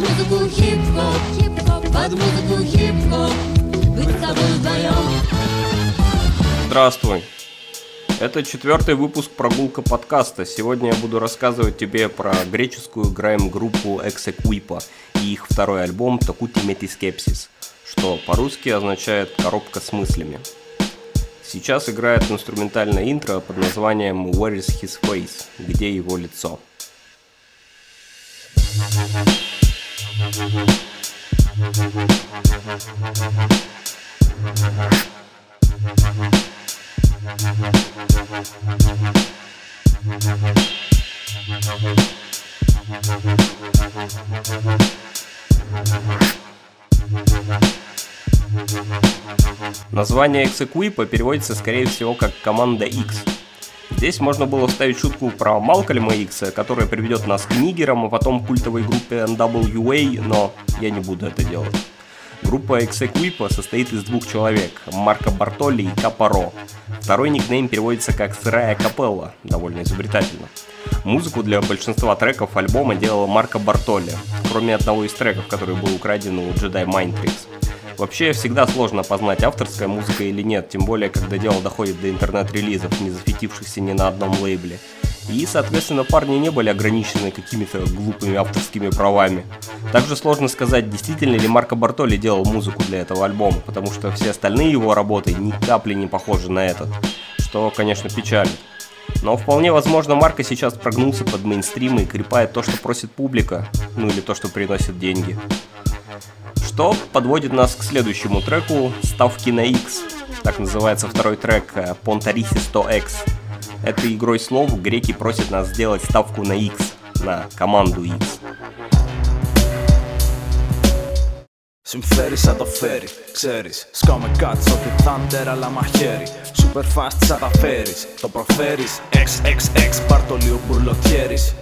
музыку хип-хоп, под музыку хип-хоп, быть с тобой вдвоем. Здравствуй! Это четвертый выпуск прогулка подкаста. Сегодня я буду рассказывать тебе про греческую грайм-группу Exequipa и их второй альбом Tokuti Metiskepsis, что по-русски означает «коробка с мыслями». Сейчас играет инструментальное интро под названием «Where is his face?» «Где его лицо?». Название Exequipa переводится скорее всего как «команда X». Здесь можно было вставить шутку про Малкольма Икса, которая приведет нас к Нигерам, а потом культовой группе NWA, но я не буду это делать. Группа Exequipa состоит из двух человек – Марка Бартолли и Капаро. Второй никнейм переводится как «Сырая капелла», довольно изобретательно. Музыку для большинства треков альбома делала Марка Бартолли, кроме одного из треков, который был украден у Jedi Mind Tricks. Вообще всегда сложно познать авторская музыка или нет, тем более когда дело доходит до интернет-релизов, не засветившихся ни на одном лейбле. И, соответственно, парни не были ограничены какими-то глупыми авторскими правами. Также сложно сказать, действительно ли Марко Бартоли делал музыку для этого альбома, потому что все остальные его работы ни капли не похожи на этот, что, конечно, печалит. Но вполне возможно, Марко сейчас прогнулся под мейнстрим и крепает то, что просит публика, ну или то, что приносит деньги. Что подводит нас к следующему треку «Ставки на X». Так называется второй трек «Pontarisi 100X». Этой игрой слов греки просят нас сделать ставку на X, на команду X. Συμφέρει σαν το φέρει, ξέρεις Σκάμε κάτσο και thunder αλλά μαχαίρι Super fast σαν τα φέρεις Το προφέρεις XXX πάρ' το λίγο μπουρλοτιέρης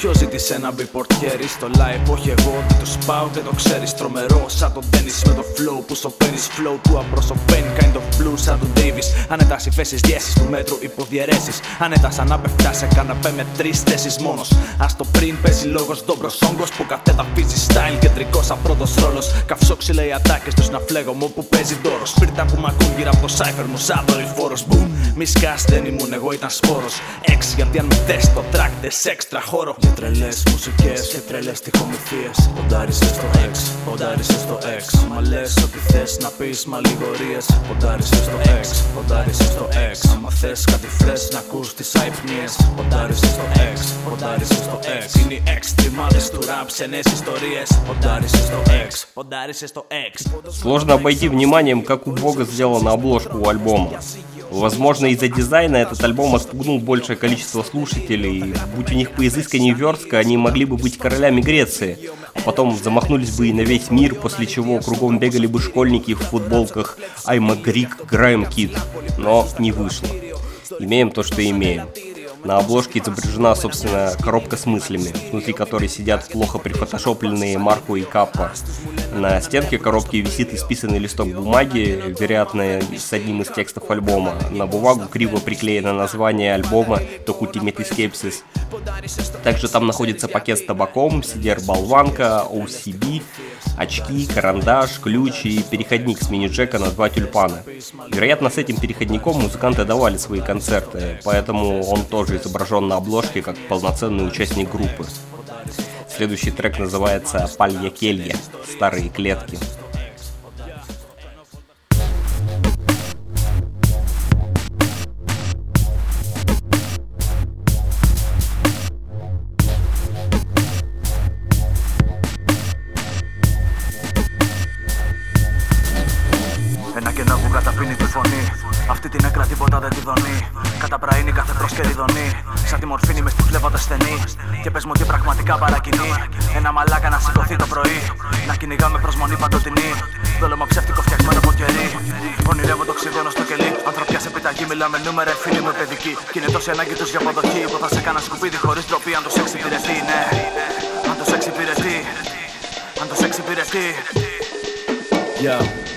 Ποιος ζήτησε να μπει πορτιέρι στο live, όχι εγώ δεν το σπάω και το ξέρεις. Τρομερό σαν τον Dennis με το flow που στο παίρνει. Flow του απροσωπαίνει, kind of blue σαν τον Davis. Ανέτα οι φέσεις διέσεις του μέτρου υποδιαιρέσεις. Ανέτα σαν να πεφτά σε καναπέ με τρεις θέσεις μόνος. Α το πριν παίζει λόγος ντόμπρος όγκος που κατεδαφίζει style κεντρικός σαν πρώτο ρόλος. Καυσόξυλα οι ατάκες τους να φλέγω μου που παίζει δώρος. Σπίρτα που μ' ακούν γύρω από το cypher μου σαν δορυφόρο. Boom, μη σκάς δεν ήμουν εγώ ήταν σπόρος. Εξ γιατί αν με θες το track δες έξτρα χώρο Και τρελές μουσικές και τρελές τυχομηθίες Ποντάρισε στο X, ποντάρισε στο X Μα λες ό,τι θες να πεις μα λιγορίες Ποντάρισε στο X, ποντάρισε στο X Άμα θες κάτι φρες να ακούς τις αϊπνίες Ποντάρισε στο X, ποντάρισε στο X Είναι οι εξτριμάδες του rap σε νέες ιστορίες Ποντάρισε στο X, ποντάρισε στο X Сложно обойти вниманием, как у Бога сделана обложка у альбома. Возможно, из-за дизайна этот альбом отпугнул большее количество слушателей. Будь у них поизысканнее верстка, они могли бы быть королями Греции. А потом замахнулись бы и на весь мир, после чего кругом бегали бы школьники в футболках I'm a Greek Grime Kid. Но не вышло. Имеем то, что имеем. На обложке изображена, собственно, коробка с мыслями, внутри которой сидят плохо прифотошопленные Марко и Каппа. На стенке коробки висит исписанный листок бумаги, вероятно, с одним из текстов альбома. На бумагу криво приклеено название альбома «Токути Метискепсис». Также там находится пакет с табаком, сидер-болванка, OCB, очки, карандаш, ключ и переходник с мини-джека на два тюльпана. Вероятно, с этим переходником музыканты давали свои концерты, поэтому он тоже изображен на обложке как полноценный участник группы. Следующий трек называется «Палья Келья. Старые клетки». Την έκρα τίποτα δεν τη δονεί. Καταπραίνει κάθε προσκεριδονή. Σαν τη μορφήνη μες στη φλέβα το στενή. Και πες μου τι πραγματικά παρακινεί. Ένα μαλάκα να σηκωθεί το πρωί. Να κυνηγάμε προσμονή παντοτινή. Δόλωμα ψεύτικο φτιαγμένο από κερί. Ονειρεύω το οξυγόνο στο κελί. Ανθρωπιά σε επιταγή μιλάμε νούμερα, φίλοι μου παιδική. Και είναι τόση ανάγκη τους για αποδοχή. Που θα σε κάνα σκουπίδι χωρίς ντροπή αν τους εξυπηρετεί, ναι. Αν τους εξυπηρετεί. Αν τους εξυπηρετεί. Yeah.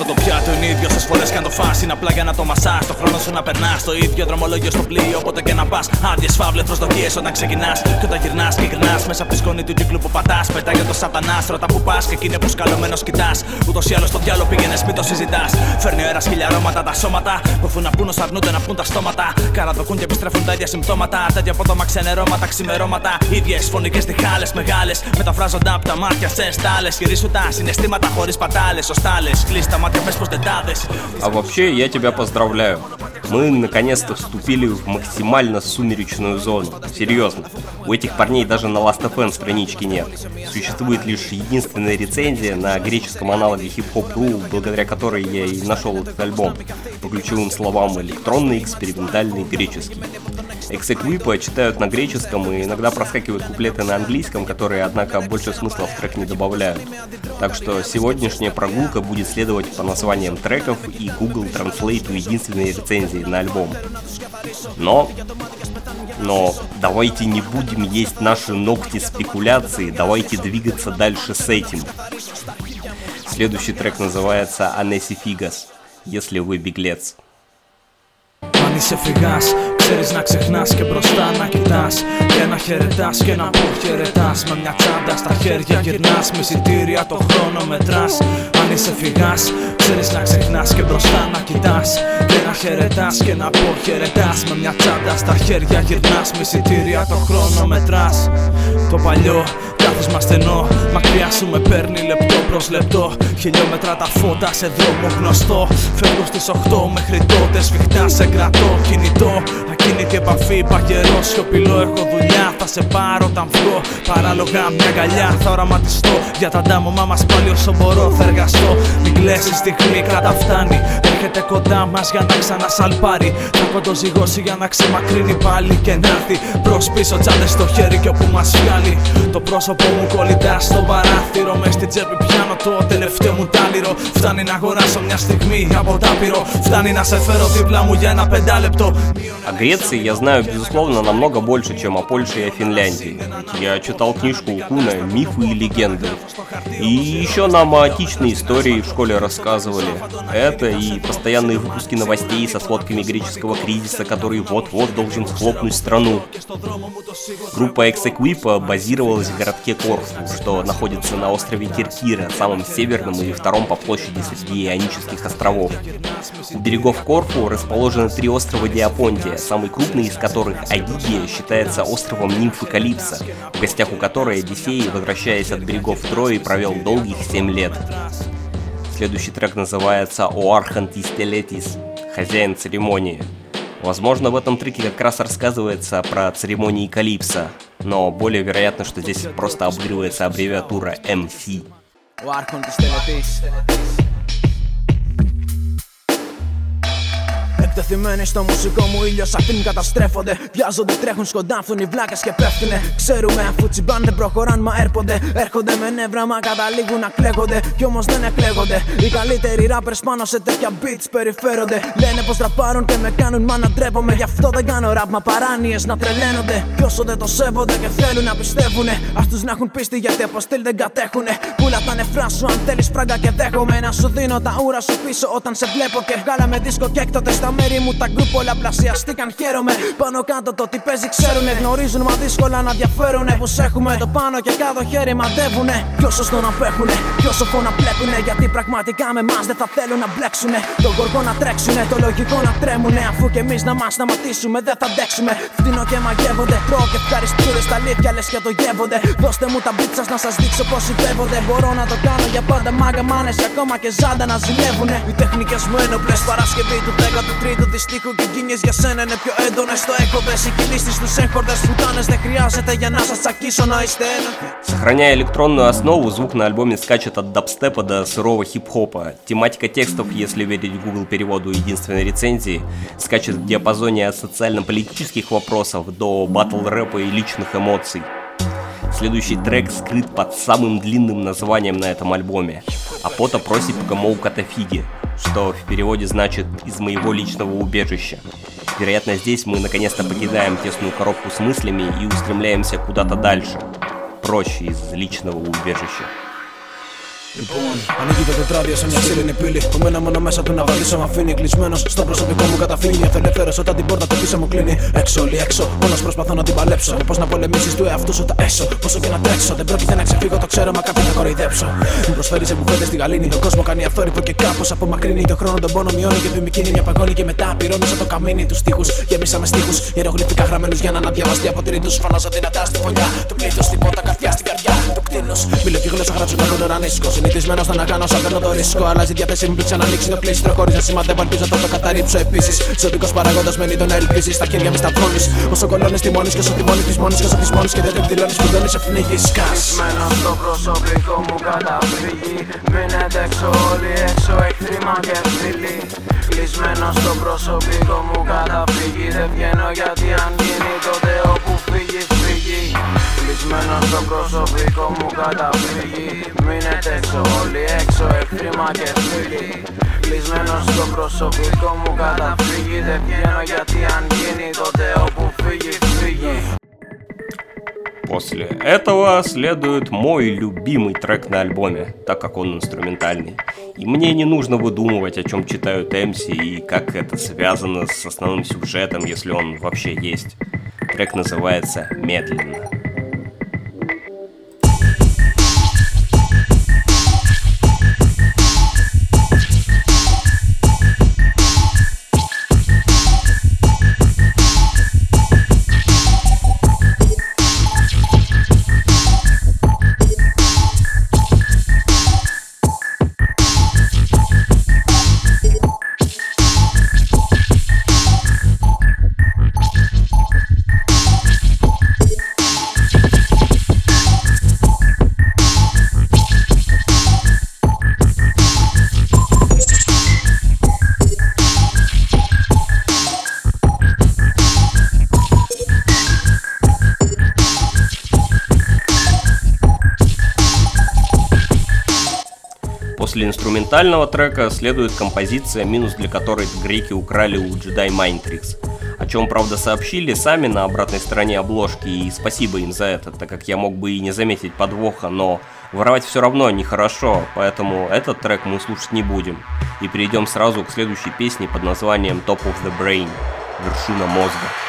Αυτό το πιάτο είναι ίδιος στι φορές και αν το φας Είναι απλά για να το μασάς. Το χρόνο σου να περνάς. Το ίδιο δρομολόγιο στο πλοίο όποτε και να πας. Άδειες φαύλες προσδοκίες όταν ξεκινάς. Και όταν γυρνάς και γυρνάς μέσα από τη σκόνη του κύκλου που πατάς. Πετάγει το σατανάς. Ρώτα που πας και εκείνη που σκαλωμένος κοιτάς. Ούτως ή άλλως στο διάλογο πήγαινες μην το συζητάς. Φέρνει ο αέρας χιλιαρώματα τα σώματα. Που να πούν αρνούνται να πούν τα στόματα. Καραδοκούν και επιστρέφουν τα ίδια συμπτώματα. Τέτοια απότομα ξενερώματα, ξημερώματα. ίδιες φωνικές διχάλες μεγάλες. Μεταφράζονται από τα μάτια σε στάλες. Γυρίσου τα συναισθήματα χωρίς πατάλες. Οστάλε. Κλείσει А вообще, я тебя поздравляю. Мы наконец-то вступили в максимально сумеречную зону. Серьезно. У этих парней даже на Last.fm странички нет. Существует лишь единственная рецензия на греческом аналоге Hip Hop Ru, благодаря которой я и нашел этот альбом. По ключевым словам электронный, экспериментальный, греческий. Экс-эквипа читают на греческом и иногда проскакивают куплеты на английском, которые, однако, больше смысла в трек не добавляют. Так что сегодняшняя прогулка будет следовать по названиям треков и Google Translate единственной рецензии на альбом. Но но давайте не будем есть наши ногти спекуляции, давайте двигаться дальше с этим. Следующий трек называется «Анесси Фигас», если вы беглец. Φυγά, ξέρει να ξεχνάς και μπροστά να κοιτάς. Και να χαιρετάς και να αποχαιρετάς. Με μια τσάντα στα χέρια γυρνάς. Με εισιτήρια το χρόνο μετράς. Αν είσαι φυγάς, ξέρει να ξεχνάς και μπροστά να κοιτάς. Και να χαιρετάς και να αποχαιρετάς. Με μια τσάντα στα χέρια γυρνάς. Με εισιτήρια το χρόνο μετράς. Το παλιό κάθισμα στενό. Μακριά σου με παίρνει λεπτό προς λεπτό. Χιλιόμετρα τα φώτα σε δρόμο γνωστό. Φεύγω στις 8 μέχρι τότε σφιχτά σε κρατώ κινητό. Ακίνητη επαφή, παγερό, σιωπηλό. Έχω δουλειά, θα σε πάρω όταν βγω. Παράλογα μια αγκαλιά θα οραματιστώ. Για τα ντάμωμά μας πάλι όσο μπορώ θα εργαστώ. Μην κλέσει, στιγμή καταφτάνει. Έρχεται κοντά μας για να ξανασαλπάρει. Θα κοντοζυγώσει για να ξεμακρύνει πάλι και να έρθει προς πίσω τσάντε στο χέρι και όπου μας βγάλει. Το πρόσωπο μου κολλητά στο παράθυρο. Με στην τσέπη πιάνω το τελευταίο μου τάλιρο. Φτάνει να αγοράσω μια στιγμή από τάπειρο. Φτάνει να σε φέρω δίπλα μου για ένα πεντάλεπτο. О Греции я знаю, безусловно, намного больше, чем о Польше и о Финляндии. Я читал книжку Куна «Мифы и легенды». И еще нам о отечественной истории в школе рассказывали. Это и постоянные выпуски новостей со сводками греческого кризиса, который вот-вот должен схлопнуть страну. Группа Exequipa базировалась в городке Корфу, что находится на острове Киркира, самом северном и втором по площади среди Ионических островов. У берегов Корфу расположены три острова Диапонтия, самый крупный из которых, Агигия, считается островом нимфы Калипса, в гостях у которой Одиссей, возвращаясь от берегов Трои, провел долгих семь лет. Следующий трек называется «Оархантис Телетис» — «Хозяин церемонии». Возможно, в этом треке как раз рассказывается про церемонии Калипса, но более вероятно, что здесь просто обыгрывается аббревиатура MC. Ο άρχον της τελετής Εκτεθειμένοι στο μουσικό μου ήλιο αυτήν καταστρέφονται. Βιάζονται, τρέχουν, σκοντάφτουν οι βλάκες και πέφτουνε. Ξέρουμε αφού τσιμπάν δεν προχωράν, μα έρχονται. Έρχονται με νεύρα, μα καταλήγουν να κλαίγονται. Κι όμως δεν εκλέγονται. Οι καλύτεροι rappers πάνω σε τέτοια beats περιφέρονται. Λένε πως ραπάρουν και με κάνουν, μα να ντρέπομαι. Γι' αυτό δεν κάνω rap, μα παράνοιες να τρελαίνονται. Κι όσο δεν το σέβονται και θέλουν να πιστεύουνε. Α τους να έχουν πίστη γιατί από στυλ δεν κατέχουνε. Πούλα τα νεφρά σου αν θέλεις φράγκα και δέχομαι. Να σου δίνω τα ούρα σου πίσω όταν σε βλέπω και βγάλαμε δίσκο και έκτοτε στα μέρη μου τα γκρουπ πολλαπλασιαστήκαν. Χαίρομαι. Πάνω κάτω το τι παίζει ξέρουνε. Γνωρίζουν μα δύσκολα να διαφέρουνε. Πως έχουμε το πάνω και κάτω χέρι μαντεύουνε. Κι όσο στον απέχουνε, κι όσο φώνα πλέκουνε. Γιατί πραγματικά με εμάς δεν θα θέλουν να μπλέξουνε. Το γοργό να τρέξουνε, το λογικό να τρέμουνε. Αφού και εμείς να μας σταματήσουμε δεν θα αντέξουμε. Φτύνω και μαγεύονται. Τρώω και ευχαριστούρες στα αλήθεια λες και το γεύονται. Δώστε μου τα μπίτσα να σας δείξω πώς υδεύονται. Μπορώ να το κάνω για πάντα μάγκα μάνες ακόμα και ζάντα να ζηλεύουνε. Οι τεχνικές μου ένοπλες Παρασκευή του 13ου τη στίχου και γκίνιες για σένα είναι πιο έντονε. Το έχω δέσει κινήσει στου έγχορδε φουτάνε. Δεν χρειάζεται για να σα τσακίσω να είστε ένα. Сохраняя электронную основу, звук на альбоме скачет от дабстепа до сырого хип-хопа. Тематика текстов, если верить Google переводу единственной рецензии, скачет в диапазоне от социально-политических вопросов до батл-рэпа и личных эмоций. Следующий трек скрыт под самым длинным названием на этом альбоме – Апота просит Гамоу Катафиги, что в переводе значит «из моего личного убежища». Вероятно, здесь мы наконец-то покидаем тесную коробку с мыслями и устремляемся куда-то дальше, прочь из личного убежища. Λοιπόν, ανοίγει το τετράδιο σε μια ξύλινη πύλη. Που μένα μόνο μέσα του να βαδίσω με αφήνει. Κλεισμένος στο προσωπικό μου καταφύγει. Νιώθω ελεύθερο όταν την πόρτα το πίσω μου κλείνει. Έξω, όλοι έξω. Μόνο προσπαθώ να την παλέψω. Πώς να πολεμήσεις του εαυτού σου τα έσω. Πόσο και να τρέξω. Δεν πρόκειται να ξεφύγω, το ξέρω, μα κάποιοι θα κοροϊδέψω. Μου προσφέρεις σε μπουφέτε στη γαλήνη. Το κόσμο κάνει αυθόρυπο και κάπως απομακρύνει. Το χρόνο τον πόνο μειώνει και επιμηκύνει μια παγώνη και μετά πυρώνει σαν το καμίνι τους τείχου. Γέμισα με στίχους. Ιερογλυφικά γραμμένους για να αναδιαβαστεί από τη ρήτου. Φωνάζω δυνατά στη φωλιά. Του πλήθος στην πόρτα, καρδιά στην καρδιά. Το κτίνο. Μιλώ και γλώσσα γράψω να ρανίσκω. Συνηθισμένος στο να κάνω σαν παίρνω το ρίσκο. Αλλάζει διάθεση μου πριν ξανανοίξει το κλείστρο. Χωρίς να σημαντεύω, ελπίζω το, το καταρρύψω επίσης. Ζωτικός παραγόντας μένει τον ελπίζει. Στα χέρια μες σταυρώνει. Όσο κολώνεις τη μόνη και όσο τη μόνη της μόνης και όσο της μόνης και δεν εκδηλώνεις που δεν είσαι πνίγει. Κλεισμένο στο προσωπικό μου καταφύγει. Μείνετε έξω όλοι έξω, εχθροί μα και φίλοι. Κλεισμένο στο προσωπικό μου καταφύγει. Δεν βγαίνω γιατί αν γίνει τότε όπου φύγει, φύγει. Κλεισμένο στο προσωπικό μου καταφύγει. Μείνετε έξω όλοι έξω, εχθροί μα και φίλοι. Κλεισμένο στο προσωπικό μου καταφύγει. Δεν βγαίνω γιατί αν γίνει τότε όπου φύγει, φύγει. После этого следует мой любимый трек на альбоме, так как он инструментальный. И мне не нужно выдумывать, о чем читают MC и как это связано с основным сюжетом, если он вообще есть. Трек называется «Медленно». Инструментального трека следует композиция, минус для которой греки украли у Jedi Mind Tricks. О чем, правда, сообщили сами на обратной стороне обложки, и спасибо им за это, так как я мог бы и не заметить подвоха, но воровать все равно нехорошо, поэтому этот трек мы слушать не будем. И перейдем сразу к следующей песне под названием Top of the Brain, вершина мозга.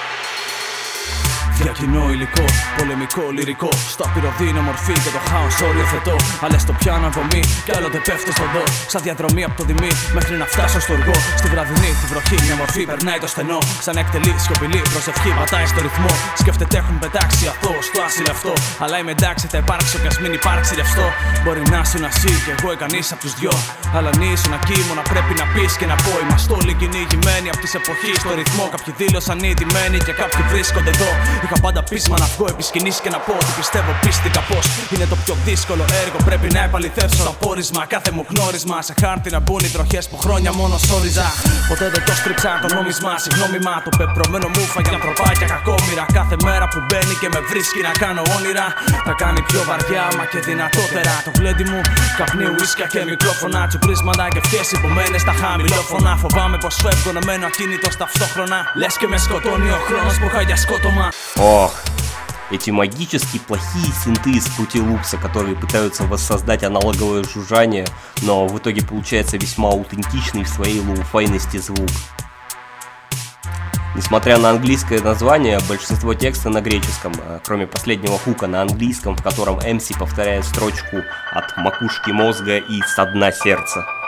Διακινώ υλικό, πολεμικό, λυρικό. Στο πυροδίνο μορφή και το χάος οριοθετώ. Αλλά στο πιάνω από μη, κι άλλοτε πέφτω στο δω. Σαν διαδρομή από το δημί μέχρι να φτάσω στο οργό. Στη βραδινή, τη βροχή, μια μορφή περνάει το στενό. Σαν εκτελεί, σιωπηλή, προσευχή, πατάει στο ρυθμό. Σκέφτεται έχουν πετάξει αυτό, στο άσυλο αυτό. Αλλά είμαι εντάξει, θα υπάρξω κι ας μην υπάρξει ρευστό. Μπορεί να σου να εσύ κι εγώ κανεί από τους δυο. Αλλά αν ήσουν να πρέπει να πεις και να πω. Είμαστε όλοι κυνηγημένοι από τη εποχή στο ρυθμό. Κάποιοι δήλωσαν μένει και κάποιοι βρίσκονται εδώ. Είχα πάντα πείσμα να βγω επί σκηνής και να πω ότι πιστεύω πίστηκα πως είναι το πιο δύσκολο έργο. Πρέπει να επαληθεύσω το πόρισμα. Κάθε μου γνώρισμα σε χάρτη να μπουν οι τροχές που χρόνια μόνο σόριζα. Ποτέ δεν το στρίψα το νόμισμα. Συγγνώμη μα το πεπρωμένο μου φαγιά ανθρωπάκια κακόμοιρα. Κάθε μέρα που μπαίνει και με βρίσκει να κάνω όνειρα. Θα κάνει πιο βαριά μα και δυνατότερα. Το βλέντι μου καπνί ουίσκια και μικρόφωνα. Τσουπρίσματα και ευχέ υπομένες στα χαμηλόφωνα. Φοβάμαι πως φεύγω να μένω ακίνητος ταυτόχρονα. Λες και με σκοτώνει ο χρόνος που είχα για σκότωμα. Ох, эти магически плохие синты из Крутилупса, которые пытаются воссоздать аналоговое жужжание, но в итоге получается весьма аутентичный в своей лоуфайности звук. Несмотря на английское название, большинство текста на греческом, а кроме последнего хука на английском, в котором MC повторяет строчку от макушки мозга и со дна сердца.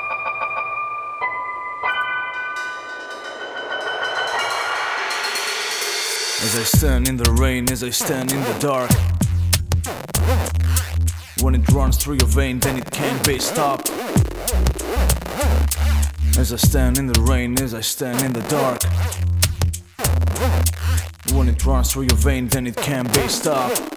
As I stand in the rain, as I stand in the dark. When it runs through your vein, then it can't be stopped. As I stand in the rain, as I stand in the dark. When it runs through your vein, then it can't be stopped.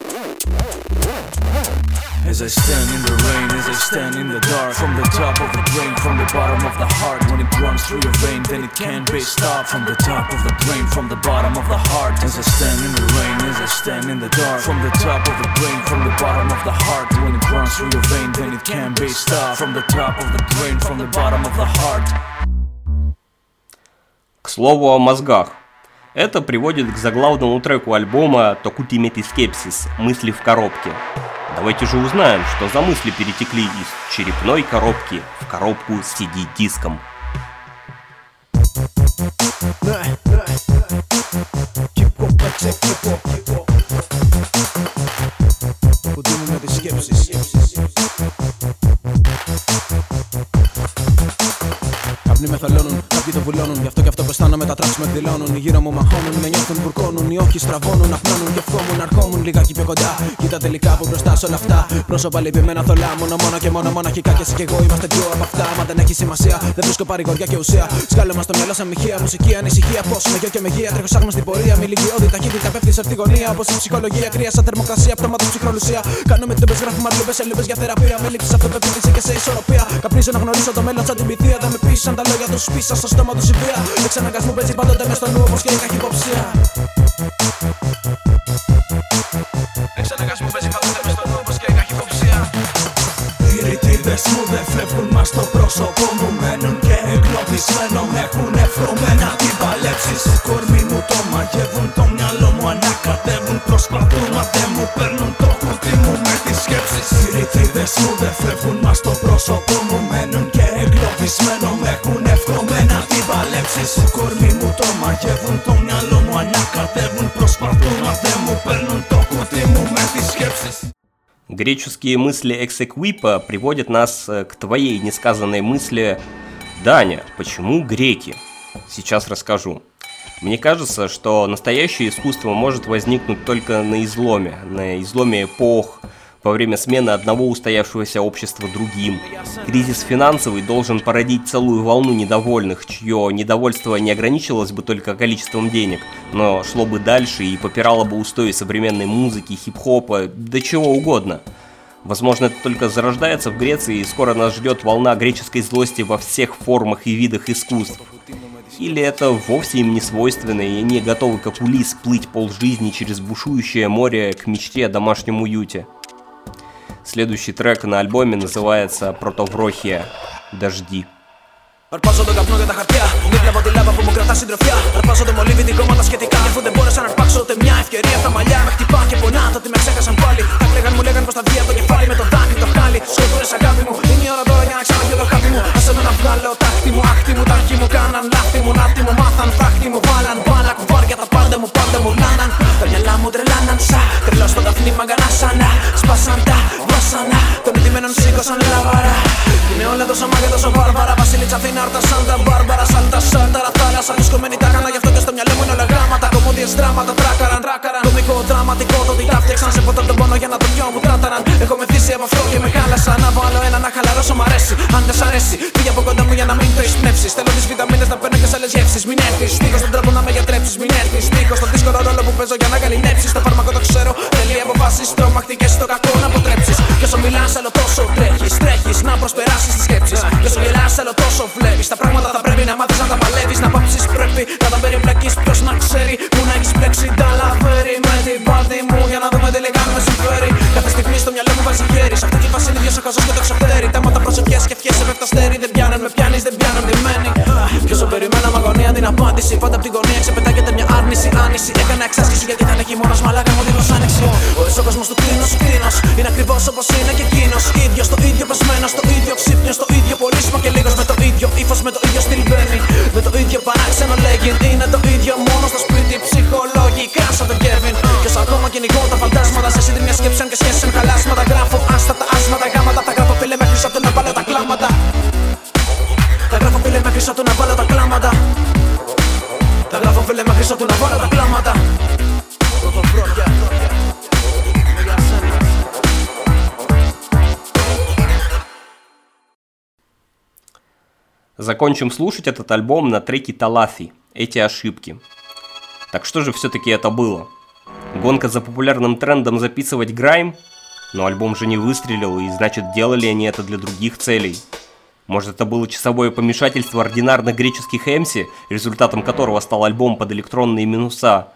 As I stand in the rain, as I stand in the dark From the top of the brain, from the bottom of the heart When it runs through your vein, then it can't be stopped From the top of the brain, from the bottom of the heart As I stand in the rain, as I stand in the dark From the top of the brain, from the bottom of the heart When it runs through your vein, then it can't be stopped From the top of the brain, from the bottom of the heart К слову о мозгах. Это приводит к заглавному треку альбома «Токутимити скепсис. Мысли в коробке». Давайте же узнаем, что за мысли перетекли из черепной коробки в коробку с CD-диском. Κοντίνουμε με τις σκέψεις Καπνοί με θολώνουν, κάποιοι το βουλώνουν Γι' αυτό και αυτό που αισθάνομαι τα τρacks με εκδηλώνουν. Οι γύρω μου μαχώνουν, με νιώθουν, μπουρκώνουν Οι όχοι στραβώνουν, απνώνουν και ευχόμουν Αρχόμουν λιγάκι πιο κοντά. Κοίτα τελικά που μπροστά σε όλα αυτά. Πρόσωπα λυπημένα θολά Μόνο μόνο και μόνο μοναχικά. Και εσύ και εγώ είμαστε πιο από αυτά. Μα δεν έχει σημασία, δεν βρίσκω παρηγοριά και ουσία. Σκάλωμα στο μυαλό σαν μοιχεία, μουσική, ανησυχία Πώς με γιο και με γεία, τρέχω σάγμα στην πορεία Μη λυγιώδη ταχύτητα πέφτει σε αυτή γωνία Όπως η ψυχολογία, κρύα σαν θερμοκρασία, πτώματο ψυχρολουσία. Κάνω με τούμπε, γράφουμε αρλούμπε, σε λούμπε για θεραπεία. Με λήψει αυτοπεποίθηση και σε ισορροπία. Καπνίζω να γνωρίσω το μέλλον σαν την πυθία. Δεν με πείσαν τα λόγια τους πίσω στο στόμα τους η βία Εξαναγκασμού παίζει πάντοτε μες στο νου όπως και η καχυποψία ρητίδες μου δεν φεύγουν μας στο πρόσωπο μου Μένουν και εγκλωβισμένο έχουν ευρωμένα τι παλέψεις. Το κορμί μου το μαγεύουν, το μυαλό μου ανακατεύουν Προσπαθούν μα δεν μου παίρνουν το κουτί μου με τις σκέψεις. Οι ρητίδες μου δεν φεύγουν μας στο πρόσωπο μου Μένουν και εγκλωβισμένο έχουν ευρωμένα τι παλέψεις. Το κορμί μου το μαγεύουν, το μυαλό μου ανακατεύουν Προσπαθούν μα δεν μου παίρνουν το κουτί μου με τις σκέψεις Греческие мысли Эксеквипа приводят нас э, к твоей несказанной мысли «Даня, почему греки?» Сейчас расскажу. Мне кажется, что настоящее искусство может возникнуть только на изломе, на изломе эпох, во время смены одного устоявшегося общества другим. Кризис финансовый должен породить целую волну недовольных, чье недовольство не ограничивалось бы только количеством денег, но шло бы дальше и попирало бы устои современной музыки, хип-хопа, да чего угодно. Возможно, это только зарождается в Греции, и скоро нас ждет волна греческой злости во всех формах и видах искусств. Или это вовсе им не свойственно, и они готовы как улис плыть полжизни через бушующее море к мечте о домашнем уюте. Следующий трек на альбоме называется «Протоврохия. Дожди». Αρπάζω τον καπνό για τα χαρτιά. Δίπλα από τη λάβα που μου κρατά συντροφιά. Αρπάζω το μολύβι την κόμματα σχετικά. Αφού δεν μπόρεσα να αρπάξω ούτε μια ευκαιρία. Τα μαλλιά με χτυπά και πονά. Το ότι με ξέχασαν πάλι. Τα κλαίγαν μου λέγαν πως θα βγει από το κεφάλι με το δάκρυ το χάλι. Σκοτούρε αγάπη μου. Είναι η ώρα τώρα για να ξαναπιω το χάπι μου. Άσε με να βγάλω τάχτη μου. Άχτη μου, τάχτη μου. Κάναν λάθη μου. Ναύτη μου. Μάθαν φράχτη μου. Βάλαν μπάλα κουβάρια. Τα πάντα μου πάντα μου λάναν. Τα μυαλά μου τρελάναν σα. Τρελό στο ταφνί μαγκανά σανά. Σπάσαν τα βάσανα. Των ειδημένων σήκωσαν λαβαρά. Είναι όλα Αθήνα, ορτα Σάντα Μπάρμπαρα, Σάλτα Σάλταρα, θάλασσα. Βρισκόμενη τα κάνα, γι' αυτό και στο μυαλό μου είναι όλα γράμματα. Κομμωδίες δράματα, τράκαραν, τράκαραν. Κομικό, δραματικό, το τι τα φτιάξαν. Σε ποτέ τον πόνο για να το πιω μου τράταραν. Έχω μεθύσει από αυτό και με χάλασαν. Να βάλω ένα να χαλαρώσω, μ' αρέσει. Αν δεν σ' αρέσει, πήγε από κοντά μου για να μην το εισπνεύσεις. Θέλω τις βιταμίνες να παίρνω και σε άλλες γεύσεις. Μην έρθεις, στίχος στον τρόπο να με γιατρέψεις. Μην έρθεις, στίχος στον δύσκολο ρόλο που παίζω για να καλυνέψεις. Το φάρμακο το ξέρω, θέλει αποφάσεις. Τρομακτικές στο κακό να αποτρέψεις. Και όσο μιλάς, άλλο τόσο τρέχεις, τρέχεις να προσπεράσεις τις σκέψεις. Και όσο γελάς, άλλο τόσο βλέπεις. Τα πράγματα θα πρέπει να μάθεις να τα παλεύεις. Να πάψεις πρέπει να τα περιπλέκεις. Ποιος να ξέρει που να έχεις πλέξει τα λαφέρει με την πάρτι μου για να δούμε τελικά αν με συμφέρει. Κάθε στιγμή στο μυαλό μου βάζει χέρι. Σε αυτή τη φάση είναι ίδιο ο χαζό και το ξεφτέρει. Τέματα προσευχέ και ευχές σε πέφτα στέρι. Δεν πιάνουν, με πιάνεις, δεν πιάνουν, δεν μένει. Κι όσο περιμένω με αγωνία την απάντηση. Πάντα από την γωνία ξεπετάγεται μια άρνηση, άνηση. Έκανα εξάσκηση γιατί θα είναι χειμώνας. Μαλάκα μου δίχως άνοιξη. Ο κόσμος του κλίνο, κλίνο. Είναι ακριβώς όπως είναι και εκείνος. ίδιος στο ίδιο πεσμένος, στο ίδιο ξύπνιος, στο ίδιο πολύσιμο και λίγος με το ίδιο ύφο, με το ίδιο στυλ μπαίνει. Με το ίδιο παράξενο λέγει. Είναι το ίδιο μόνο στο σπίτι ψυχολογικά σαν τον Κέβιν. Κι όσο ακόμα κυνηγώ τα φαντάσματα σε σύντομια σκέψη αν και σχέσει με χαλάσματα. Γράφω άστατα άσματα γάματα. Τα γράφω φίλε μέχρι σαν το να βάλω τα κλάματα. Τα γράφω φίλε μέχρι σαν το να βάλω τα κλάματα. Τα γράφω φίλε μέχρι σαν το να βάλω τα κλάματα. Закончим слушать этот альбом на треке Талафи «Эти ошибки». Так что же все-таки это было? Гонка за популярным трендом записывать грайм? Но альбом же не выстрелил, и значит делали они это для других целей. Может это было часовое помешательство ординарных греческих эмси, результатом которого стал альбом под электронные минуса?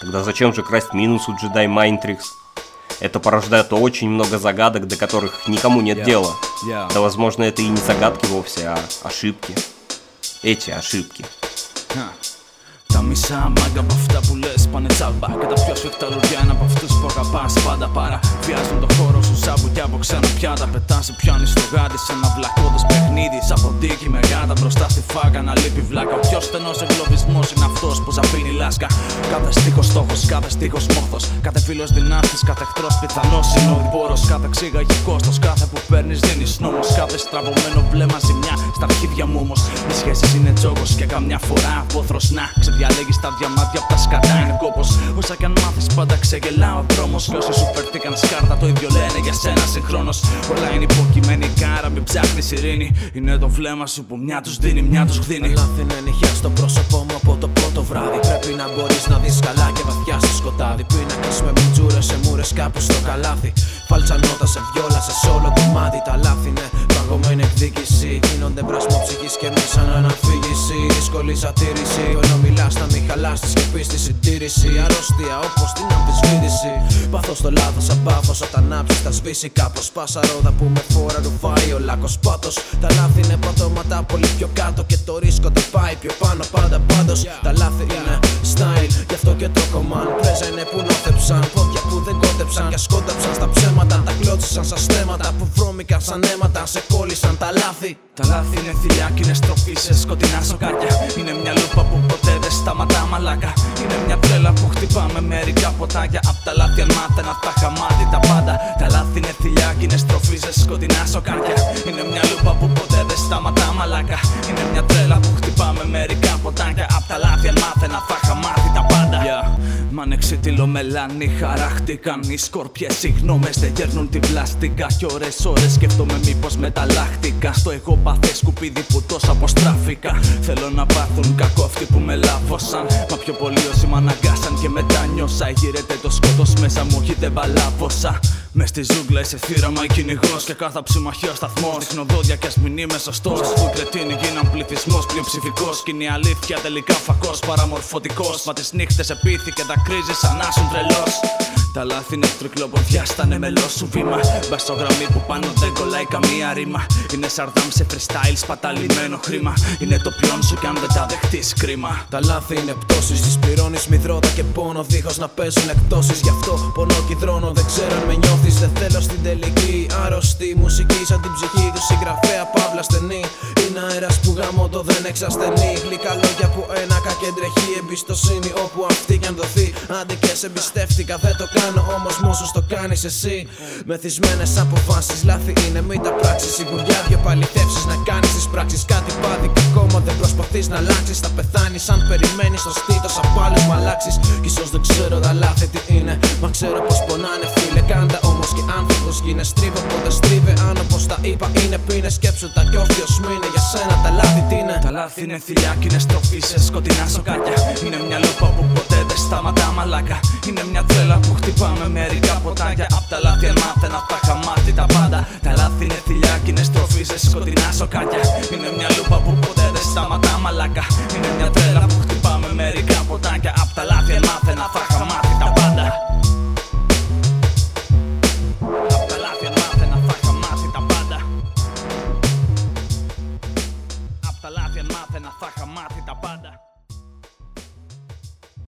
Тогда зачем же красть минус у Jedi Mind Tricks? Это порождает очень много загадок, до которых никому нет Yeah. дела. Yeah. Да возможно это и не загадки вовсе, а ошибки. Эти ошибки. Τα μισά μάγκα από αυτά που λες πάνε τσάμπα. Και τα πιο σφιχτά λουριά είναι από αυτούς που αγαπάς πάντα παρά. Βιάζουν το χώρο σου σάμπου από ξένα πιάτα. Πετάς σε πιάνεις στο γάντι σε ένα βλακώδες παιχνίδι. Σαν ποντίκι με γάτα μπροστά στη φάγα να λείπει βλάκα. Ο πιο στενός εγκλωβισμός είναι αυτός που ζαπίνει λάσκα. Κάθε στίχος στόχος, κάθε στίχος μόχθος. Κάθε φίλος δυνάστης, κάθε εχθρός πιθανός είναι ο πόρος. Κάθε ξύγαγη κόστος, κάθε που παίρνεις δίνεις νόμος. Κάθε στραβωμένο βλέμμα ζημιά στα αρχίδια μου όμως. Οι σχέσεις είναι τζόγος και καμιά φορά απόθρος να ξεδιαλέγει τα διαμάτια από τα σκατά είναι κόπος. Όσα κι αν μάθεις πάντα ξεγελά ο δρόμος. Κι όσοι σου φερθήκαν σκάρτα το ίδιο λένε για σένα συγχρόνως. Όλα είναι υποκειμενικά, κάρα, μην ψάχνεις ειρήνη. Είναι το βλέμμα σου που μια τους δίνει, μια τους χδίνει. Λάθη είναι νυχιά στο πρόσωπό μου από το πρώτο βράδυ. Πρέπει να μπορείς να δεις καλά και βαθιά στο σκοτάδι. Πίνακα με μουτζούρες σε μούρες κάπου στο καλάθι. Φάλτσα νότα σε βιόλα σε όλο το μάτι. Τα λάθη είναι παγωμένη εκδίκηση. Γίνονται βρασμό ψυχή και μη σαν αναφύγηση. Δύσκολη σατήρηση. Ενώ μιλάς να μην χαλάς τη σκεπή στη συντήρηση. Αρρώστια όπως την αμφισβήτηση. Πάθος στο λάθος σαν πάθο όταν άψεις θα σβήσει κάπως. Πάσα ρόδα που με φόρα του φάει ο λάκκο πάτος. Τα λάθη είναι πατώματα πολύ πιο κάτω και το ρίσκο το πάει πιο πάνω πάντα πάντως. Τα λάθη είναι style, γι' αυτό και το κομμάτι. Πρέζα είναι που νόθεψαν. Πόδια που δεν κότεψαν και σκόνταψαν στα ψέματα. Τα κλώτσισαν σαν στέματα που βρώμηκαν σαν αίματα. Σε κόλλησαν τα λάθη. Τα λάθη είναι θηλιά και είναι στροφή σε σκοτεινά σοκάρια. Είναι μια λούπα που ποτέ δεν σταματά μαλάκα. Είναι μια τρέλα που χτυπάμε μερικά ποτάκια. Απ' τα λάθη αν μάθαινα τα χαμάτι τα πάντα. Τα λάθη είναι θηλιά και είναι στροφή σε σκοτεινά σοκάρια. Είναι μια λούπα που ποτέ δεν σταματά μαλάκα. Είναι μια τρέλα που χτυπάμε μερικά ποτάκια. Απ' τα λάθη αν μάθαινα τα χαμάτι τα πάντα. Yeah. Μ' ανεξίτηλο μελάνι χαράχτηκαν Οι σκορπιές. Οι γνώμες δεν γέρνουν την πλαστικά. Κι ώρες ώρες σκέφτομαι μήπως μεταλλάχτηκα. Στο εγώ παθές σκουπίδι που τόσο αποστράφηκα. Θέλω να πάθουν κακό αυτοί που με λάβωσαν. Μα πιο πολύ όσοι μ' αναγκάσαν και μετά νιώσα. Γύρεται το σκότος μέσα μου όχι δεν παλάβωσα μες στη ζούγκλα είσαι θύραμα ή κυνηγός και κάθε ψημαχία σταθμός. Ρίχνω δόντια και ας μην είμαι σωστός. Που οι κρετίνοι γίναν πληθυσμός πλειοψηφικός. Κι είναι η αλήθεια τελικά φακός παραμορφωτικός. Μα τις νύχτες επίθηκε τα κρίζεις σαν να σου τρελός. Τα λάθη είναι τρικλοποδιά, στανε μελό σου βήμα. Μπας στο γραμμή που πάνω δεν κολλάει καμία ρήμα. Είναι σαρδάμ σε freestyle, σπαταλημένο χρήμα. Είναι το πιόν σου κι αν δεν τα δεχτείς κρίμα. Τα λάθη είναι πτώσεις. Τις πληρώνεις μυδρότα και πόνο δίχως να παίζουν εκτόσει. Γι' αυτό πονώ κυτρώνω, δεν ξέρω αν με νιώθεις. Δεν θέλω στην τελική άρρωστη μουσική σαν την ψυχή του συγγραφέα παύλα στενή. Είναι αέρας που γάμο το δεν εξασθενεί. Γλυκά λόγια που ένα κακεντρεχεί. Εμπιστοσύνη όπου αυτή κι αν δοθεί. Άντε και σε εμπιστεύτηκα, δεν το κάνω όμω μόσο το κάνεις εσύ. Μεθυσμένες αποφάσεις, λάθη είναι μη τα πράξεις. Σιγουριά δυο παλιτεύσει να κάνεις τις πράξεις. Κάτι πάδι και ακόμα δεν προσπαθείς να αλλάξεις. Θα πεθάνεις αν περιμένεις το στήθος από άλλους μ' αλλάξεις. Κι ίσως δεν ξέρω τα λάθη τι είναι. Μα ξέρω πως πονάνε φίλε. Κάντα όμως και άνθρωπος γίνε στρίβε. Οπότε στρίβε αν όπω τα είπα είναι πίνες. Σκέψου τα κι όρθιο μείνε για σένα τα λάθη τι είναι. Τα λάθη είναι θηλιά και είναι στροφής σε σκοτεινά σοκάκια. Είναι μια λούπα που ποτέ δεν σταματά μαλάκα. Είναι μια τρέλα που χτυπάμε μερικά ποτάκια. Απ' τα λάθη αν μάθαινα τα χαμάτι τα πάντα. Τα λάθη είναι θηλιά και είναι στροφή σε σκοτεινά σοκάκια. Είναι μια λούπα που ποτέ δεν σταματά μαλάκα. Είναι μια τρέλα που χτυπάμε μερικά ποτάκια. Απ' τα λάθη αν μάθαινα τα χαμάτι τα